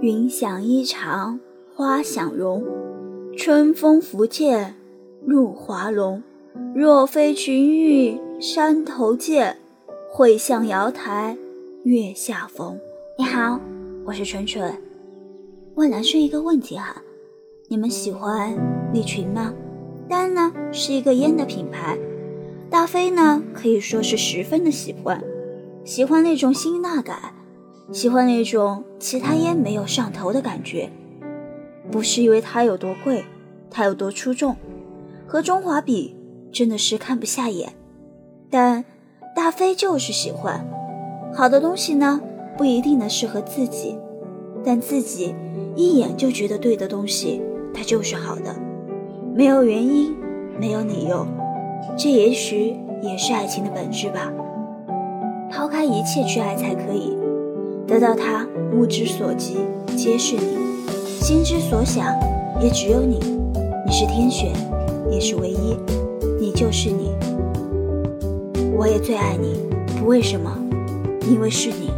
云想衣裳花想容，春风拂槛露华浓。若非群玉山头见，会向瑶台月下逢。你好，我是纯纯。问男生一个问题哈，你们喜欢利群吗？丹呢是一个烟的品牌，大飞呢可以说是十分的喜欢，喜欢那种辛辣感。喜欢那种其他烟没有上头的感觉，不是因为它有多贵，它有多出众，和中华比真的是看不下眼。但大飞就是喜欢好的东西呢，不一定能适合自己，但自己一眼就觉得对的东西，它就是好的，没有原因，没有理由，这也许也是爱情的本质吧。抛开一切去爱才可以。得到他，目之所及皆是你，心之所想也只有你。你是天选，也是唯一，你就是你。我也最爱你，不为什么，因为是你。